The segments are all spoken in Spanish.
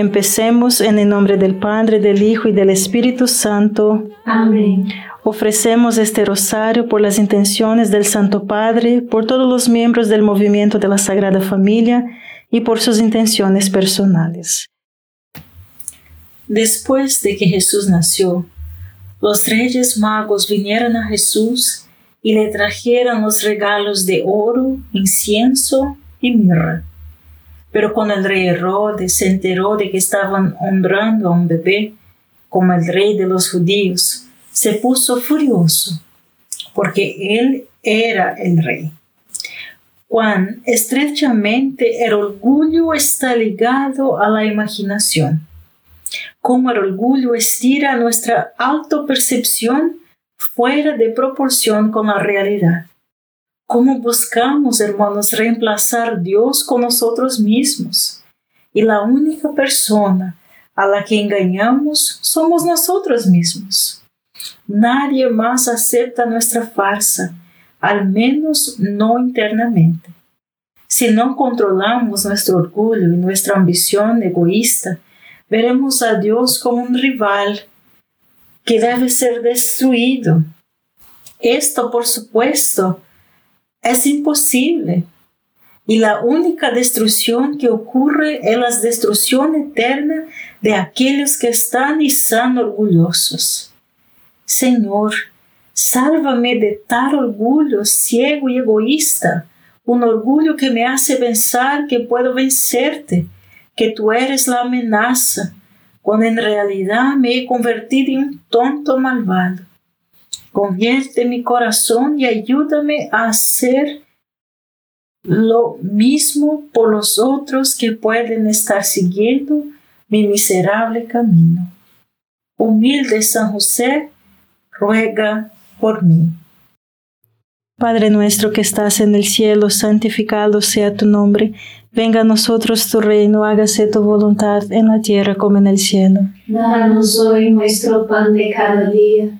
Empecemos en el nombre del Padre, del Hijo y del Espíritu Santo. Amén. Ofrecemos este rosario por las intenciones del Santo Padre, por todos los miembros del movimiento de la Sagrada Familia y por sus intenciones personales. Después de que Jesús nació, los reyes magos vinieron a Jesús y le trajeron los regalos de oro, incienso y mirra. Pero cuando el rey Herodes se enteró de que estaban honrando a un bebé como el rey de los judíos, se puso furioso, porque él era el rey. Cuán estrechamente el orgullo está ligado a la imaginación. Cómo el orgullo estira nuestra autopercepción fuera de proporción con la realidad. Cómo buscamos, hermanos, reemplazar Dios con nosotros mismos. Y la única persona a la que engañamos somos nosotros mismos. Nadie más acepta nuestra farsa, al menos no internamente. Si no controlamos nuestro orgullo y nuestra ambición egoísta, veremos a Dios como un rival que debe ser destruido. Esto, por supuesto, es imposible. Y la única destrucción que ocurre es la destrucción eterna de aquellos que están y están orgullosos. Señor, sálvame de tal orgullo ciego y egoísta, un orgullo que me hace pensar que puedo vencerte, que tú eres la amenaza, cuando en realidad me he convertido en un tonto malvado. Convierte mi corazón y ayúdame a hacer lo mismo por los otros que pueden estar siguiendo mi miserable camino. Humilde San José, ruega por mí. Padre nuestro que estás en el cielo, santificado sea tu nombre. Venga a nosotros tu reino, hágase tu voluntad en la tierra como en el cielo. Danos hoy nuestro pan de cada día.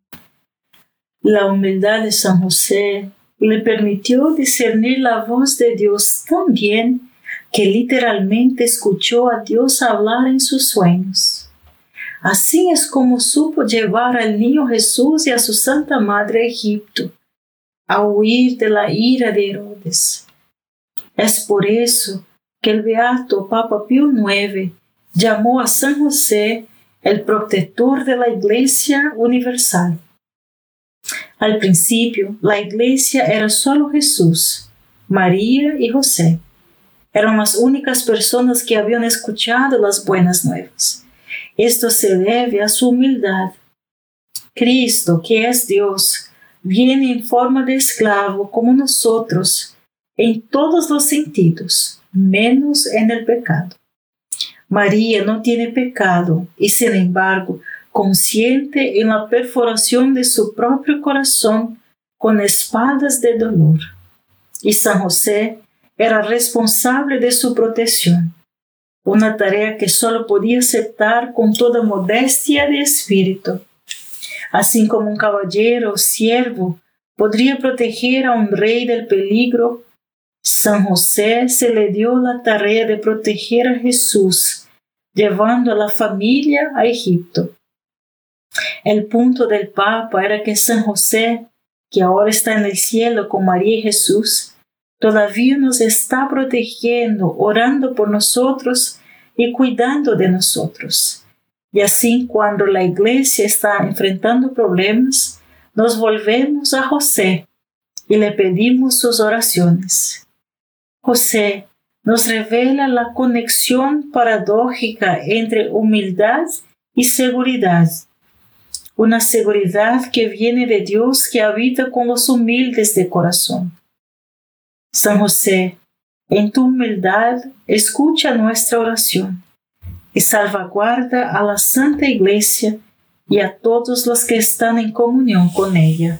La humildad de San José le permitió discernir la voz de Dios tan bien que literalmente escuchó a Dios hablar en sus sueños. Así es como supo llevar al niño Jesús y a su Santa Madre a Egipto, a huir de la ira de Herodes. Es por eso que el beato Papa Pío IX llamó a San José el protector de la Iglesia Universal. Al principio, la iglesia era solo Jesús, María y José. Eran las únicas personas que habían escuchado las buenas nuevas. Esto se debe a su humildad. Cristo, que es Dios, viene en forma de esclavo como nosotros, en todos los sentidos, menos en el pecado. María no tiene pecado y sin embargo consciente en la perforación de su propio corazón con espadas de dolor. Y San José era responsable de su protección, una tarea que solo podía aceptar con toda modestia de espíritu. Así como un caballero o siervo podría proteger a un rey del peligro, San José se le dio la tarea de proteger a Jesús, llevando a la familia a Egipto. El punto del Papa era que San José, que ahora está en el cielo con María y Jesús, todavía nos está protegiendo, orando por nosotros y cuidando de nosotros. Y así cuando la iglesia está enfrentando problemas, nos volvemos a José y le pedimos sus oraciones. José nos revela la conexión paradójica entre humildad y seguridad una seguridad que viene de Dios que habita con los humildes de corazón. San José, en tu humildad, escucha nuestra oración y salvaguarda a la Santa Iglesia y a todos los que están en comunión con ella.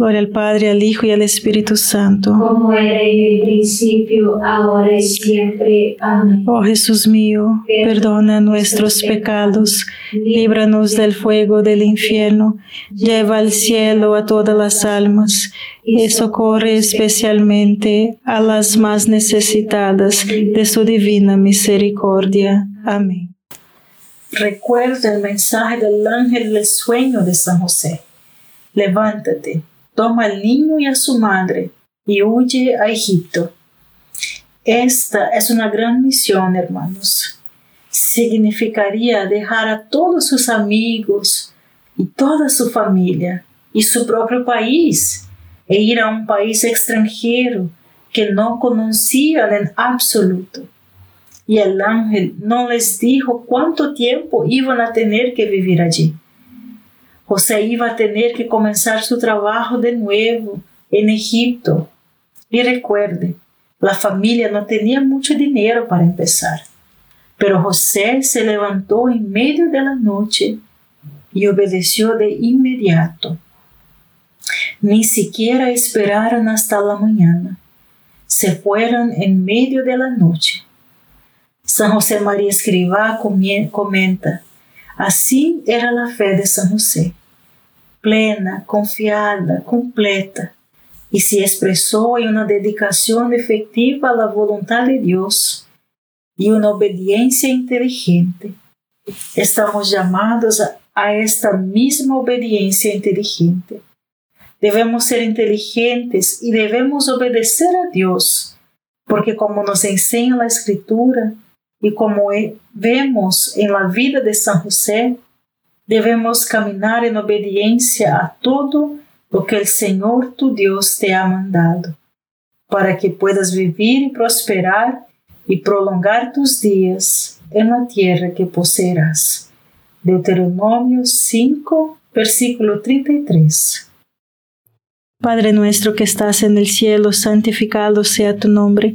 Gloria al Padre, al Hijo y al Espíritu Santo. Como era en el principio, ahora y siempre. Amén. Oh Jesús mío, perdona nuestros pecados, líbranos del fuego del infierno, lleva al cielo a todas las almas y socorre especialmente a las más necesitadas de su divina misericordia. Amén. Recuerda el mensaje del ángel del sueño de San José. Levántate, toma al niño y a su madre y huye a Egipto. Esta es una gran misión, hermanos. Significaría dejar a todos sus amigos y toda su familia y su propio país e ir a un país extranjero que no conocían en absoluto. Y el ángel no les dijo cuánto tiempo iban a tener que vivir allí. José iba a tener que comenzar su trabajo de nuevo en Egipto. Y recuerde, la familia no tenía mucho dinero para empezar. Pero José se levantó en medio de la noche y obedeció de inmediato. Ni siquiera esperaron hasta la mañana. Se fueron en medio de la noche. San José María Escrivá comenta, así era la fe de San José, plena, confiada, completa, y se expresó en una dedicación efectiva a la voluntad de Dios y una obediencia inteligente. Estamos llamados a, a esta misma obediencia inteligente. Debemos ser inteligentes y debemos obedecer a Dios, porque como nos enseña la Escritura, y como vemos en la vida de San José, debemos caminar en obediencia a todo lo que el Señor tu Dios te ha mandado, para que puedas vivir y prosperar y prolongar tus días en la tierra que poseerás. Deuteronomio 5, versículo 33. Padre nuestro que estás en el cielo, santificado sea tu nombre.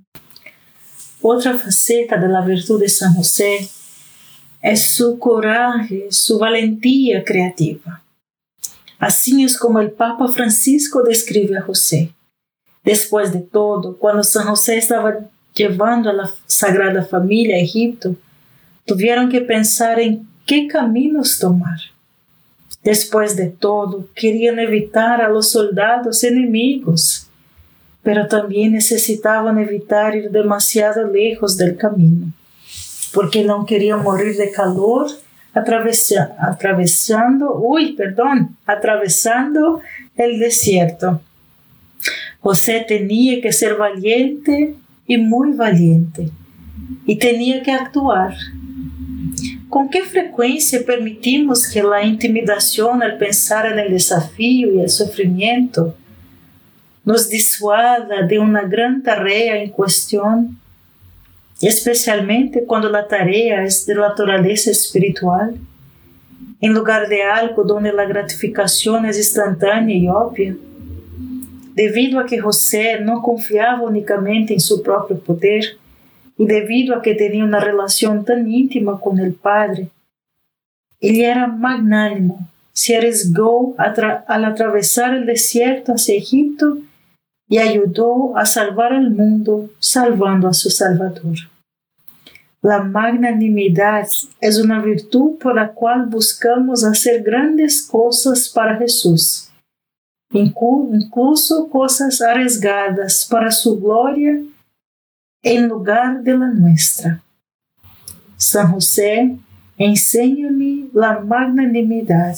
Outra faceta da virtude de São José é sua coragem, sua valentia criativa. Assim é como o Papa Francisco descreve a José. Depois de todo, quando São José estava levando a Sagrada Família a Egipto, tiveram que pensar em que caminhos tomar. Depois de todo, queriam evitar a los soldados inimigos pero también necesitaban evitar ir demasiado lejos del camino, porque no querían morir de calor atravesando, uy, perdón, atravesando el desierto. José tenía que ser valiente y muy valiente, y tenía que actuar. ¿Con qué frecuencia permitimos que la intimidación al pensar en el desafío y el sufrimiento nos dissuada de uma grande tarefa em questão, especialmente quando a tarefa é de natureza espiritual, em lugar de algo onde a gratificação é instantânea e óbvia. Devido a que José não confiava unicamente em seu próprio poder e devido a que tinha uma relação tão íntima com o Padre, ele era magnânimo, se arriesgou al atravessar o deserto hacia Egipto y ayudó a salvar al mundo salvando a su Salvador. La magnanimidad es una virtud por la cual buscamos hacer grandes cosas para Jesús, incluso cosas arriesgadas para su gloria en lugar de la nuestra. San José, enséñame la magnanimidad.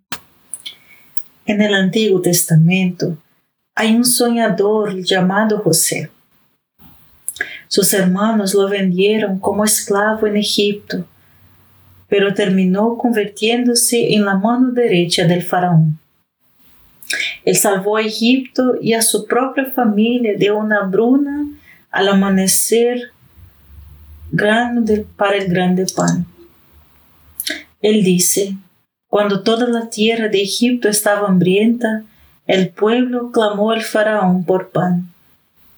En el Antiguo Testamento hay un soñador llamado José. Sus hermanos lo vendieron como esclavo en Egipto, pero terminó convirtiéndose en la mano derecha del faraón. Él salvó a Egipto y a su propia familia de una bruna al amanecer grano de- para el grande pan. Él dice, cuando toda la tierra de Egipto estaba hambrienta, el pueblo clamó al faraón por pan.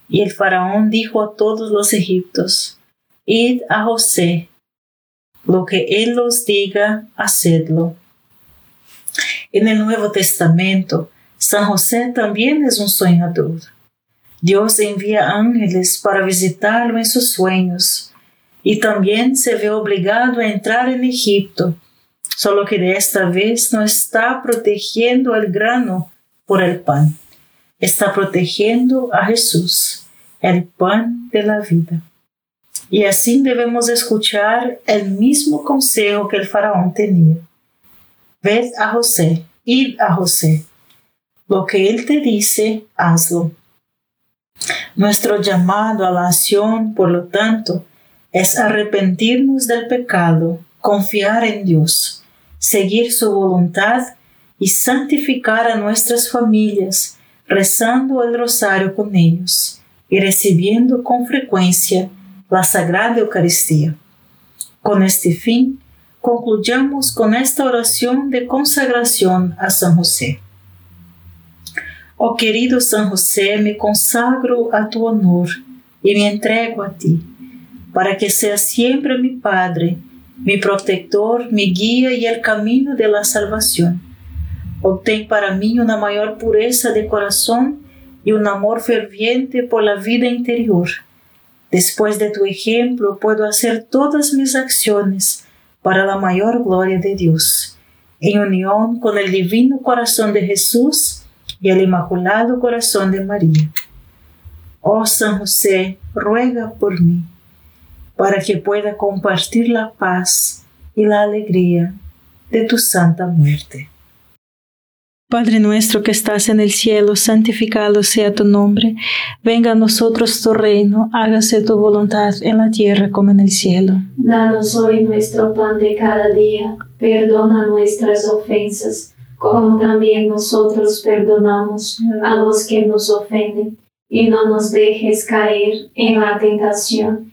Y el faraón dijo a todos los egipcios, id a José, lo que él os diga, hacedlo. En el Nuevo Testamento, San José también es un soñador. Dios envía ángeles para visitarlo en sus sueños y también se ve obligado a entrar en Egipto, solo que de esta vez no está protegiendo el grano por el pan, está protegiendo a Jesús, el pan de la vida. Y así debemos escuchar el mismo consejo que el faraón tenía. Ved a José, id a José, Lo que Él te dice, hazlo. Nuestro llamado a la acción, por lo tanto, es arrepentirnos del pecado, confiar en Dios, seguir su voluntad y santificar a nuestras familias, rezando el rosario con ellos y recibiendo con frecuencia la Sagrada Eucaristía. Con este fin, concluyamos con esta oración de consagración a San José. Oh querido San José, me consagro a tu honor y me entrego a ti, para que seas siempre mi Padre, mi protector, mi guía y el camino de la salvación. Obtén para mí una mayor pureza de corazón y un amor ferviente por la vida interior. Después de tu ejemplo puedo hacer todas mis acciones para la mayor gloria de Dios. En unión con el divino corazón de Jesús, y el Inmaculado Corazón de María. Oh San José, ruega por mí, para que pueda compartir la paz y la alegría de tu santa muerte. Padre nuestro que estás en el cielo, santificado sea tu nombre, venga a nosotros tu reino, hágase tu voluntad en la tierra como en el cielo. Danos hoy nuestro pan de cada día, perdona nuestras ofensas como también nosotros perdonamos a los que nos ofenden, y no nos dejes caer en la tentación,